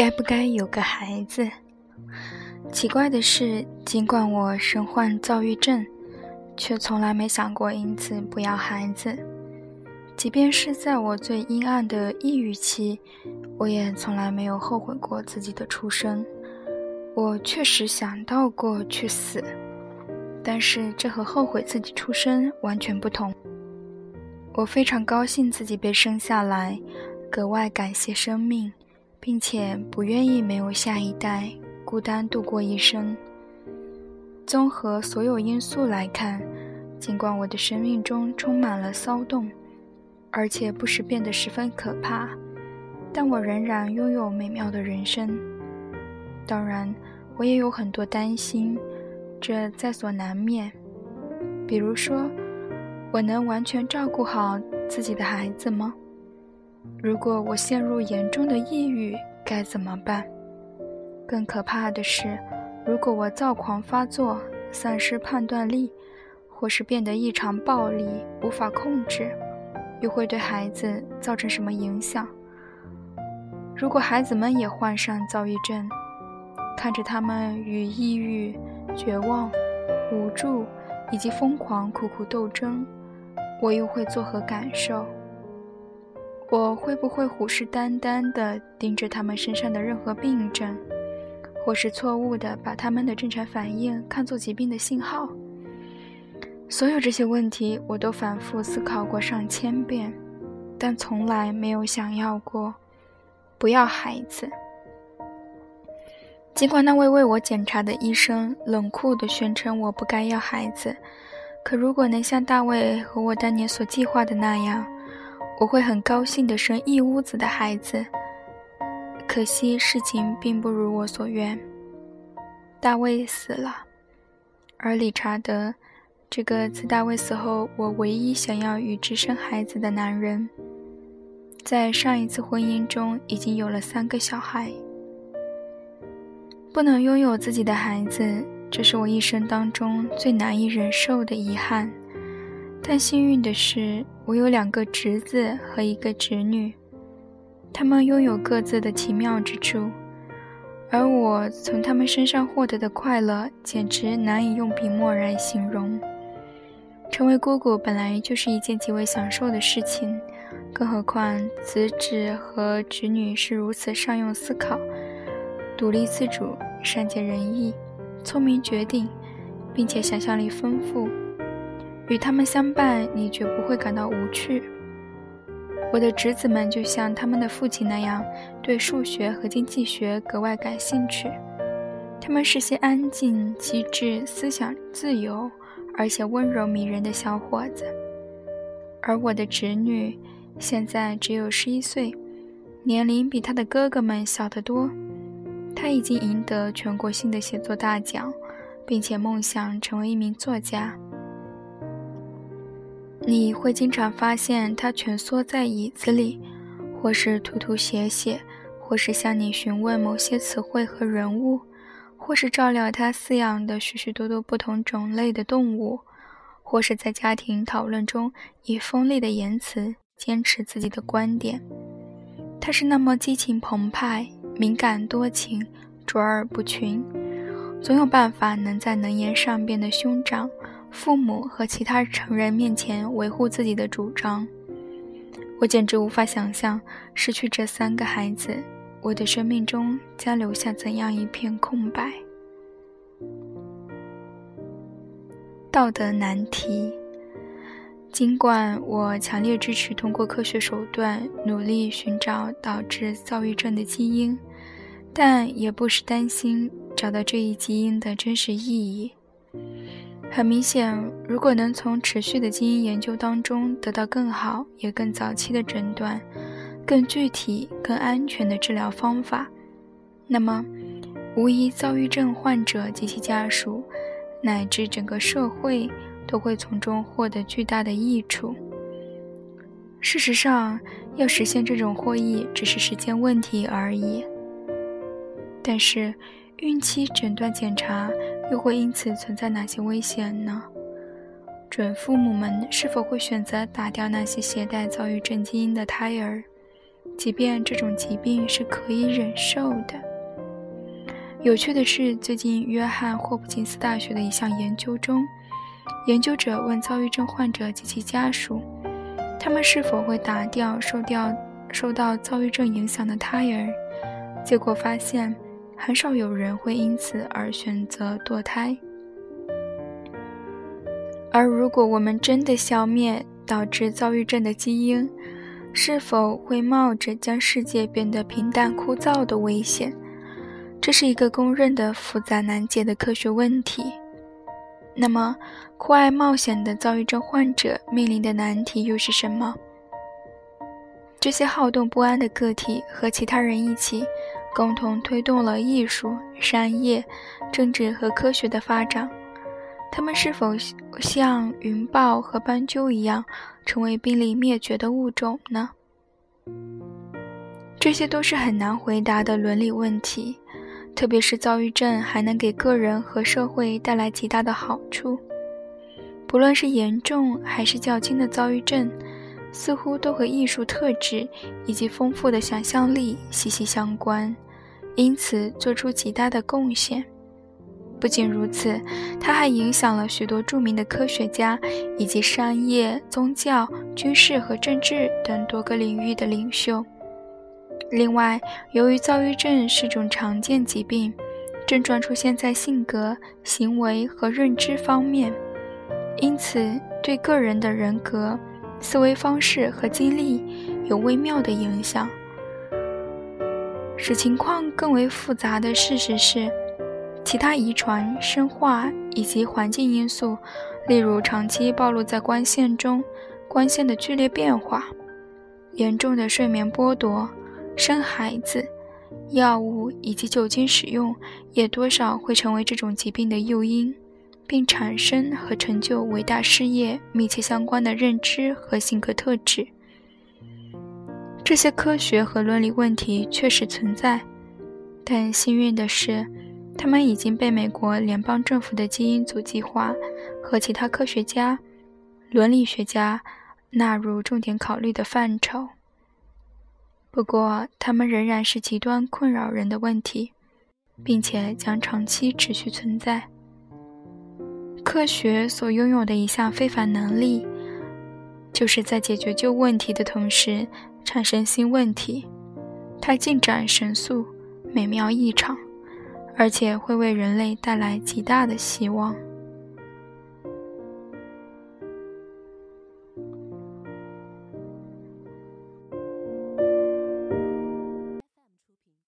该不该有个孩子？奇怪的是，尽管我身患躁郁症，却从来没想过因此不要孩子。即便是在我最阴暗的抑郁期，我也从来没有后悔过自己的出生。我确实想到过去死，但是这和后悔自己出生完全不同。我非常高兴自己被生下来，格外感谢生命，并且不愿意没有下一代。孤单度过一生。综合所有因素来看，尽管我的生命中充满了骚动，而且不时变得十分可怕，但我仍然拥有美妙的人生。当然，我也有很多担心，这在所难免。比如说，我能完全照顾好自己的孩子吗？如果我陷入严重的抑郁，该怎么办？更可怕的是，如果我躁狂发作、丧失判断力，或是变得异常暴力、无法控制，又会对孩子造成什么影响？如果孩子们也患上躁郁症，看着他们与抑郁、绝望、无助以及疯狂苦苦斗争，我又会作何感受？我会不会虎视眈眈地盯着他们身上的任何病症？或是错误的把他们的正常反应看作疾病的信号。所有这些问题，我都反复思考过上千遍，但从来没有想要过不要孩子。尽管那位为我检查的医生冷酷地宣称我不该要孩子，可如果能像大卫和我当年所计划的那样，我会很高兴地生一屋子的孩子。可惜事情并不如我所愿，大卫死了，而理查德，这个自大卫死后我唯一想要与之生孩子的男人，在上一次婚姻中已经有了三个小孩。不能拥有自己的孩子，这是我一生当中最难以忍受的遗憾。但幸运的是，我有两个侄子和一个侄女。他们拥有各自的奇妙之处，而我从他们身上获得的快乐简直难以用笔墨来形容。成为姑姑本来就是一件极为享受的事情，更何况子侄和侄女是如此善用思考、独立自主、善解人意、聪明绝顶，并且想象力丰富。与他们相伴，你绝不会感到无趣。我的侄子们就像他们的父亲那样，对数学和经济学格外感兴趣。他们是些安静、机智、思想自由，而且温柔迷人的小伙子。而我的侄女现在只有十一岁，年龄比他的哥哥们小得多。她已经赢得全国性的写作大奖，并且梦想成为一名作家。你会经常发现他蜷缩在椅子里，或是涂涂写写，或是向你询问某些词汇和人物，或是照料他饲养的许许多多不同种类的动物，或是在家庭讨论中以锋利的言辞坚持自己的观点。他是那么激情澎湃、敏感多情、卓尔不群，总有办法能在能言善辩的兄长。父母和其他成人面前维护自己的主张，我简直无法想象失去这三个孩子，我的生命中将留下怎样一片空白。道德难题。尽管我强烈支持通过科学手段努力寻找导致躁郁症的基因，但也不时担心找到这一基因的真实意义。很明显，如果能从持续的基因研究当中得到更好也更早期的诊断、更具体、更安全的治疗方法，那么，无疑躁郁症患者及其家属，乃至整个社会都会从中获得巨大的益处。事实上，要实现这种获益只是时间问题而已。但是，孕期诊断检查。又会因此存在哪些危险呢？准父母们是否会选择打掉那些携带躁郁症基因的胎儿？即便这种疾病是可以忍受的。有趣的是，最近约翰霍普金斯大学的一项研究中，研究者问躁郁症患者及其家属，他们是否会打掉受掉受到躁郁症影响的胎儿，结果发现，很少有人会因此而选择堕胎。而如果我们真的消灭导致躁郁症的基因，是否会冒着将世界变得平淡枯燥的危险？这是一个公认的复杂难解的科学问题。那么，酷爱冒险的躁郁症患者面临的难题又是什么？这些好动不安的个体和其他人一起，共同推动了艺术、商业、政治和科学的发展。他们是否像云豹和斑鸠一样，成为濒临灭绝的物种呢？这些都是很难回答的伦理问题，特别是躁郁症还能给个人和社会带来极大的好处。不论是严重还是较轻的躁郁症，似乎都和艺术特质以及丰富的想象力息息相关，因此做出极大的贡献。不仅如此，它还影响了许多著名的科学家以及商业、宗教、军事和政治等多个领域的领袖。另外，由于躁郁症是种常见疾病，症状出现在性格、行为和认知方面，因此对个人的人格、思维方式和经历有微妙的影响。使情况更为复杂的事实是。其他遗传、生化以及环境因素，例如长期暴露在光线中、光线的剧烈变化、严重的睡眠剥夺、生孩子、药物以及酒精使用，也多少会成为这种疾病的诱因，并产生和成就伟大事业密切相关的认知和性格特质。这些科学和伦理问题确实存在，但幸运的是。他们已经被美国联邦政府的基因组计划和其他科学家、伦理学家纳入重点考虑的范畴。不过，他们仍然是极端困扰人的问题，并且将长期持续存在。科学所拥有的一项非凡能力，就是在解决旧问题的同时产生新问题。它进展神速，美妙异常。而且会为人类带来极大的希望。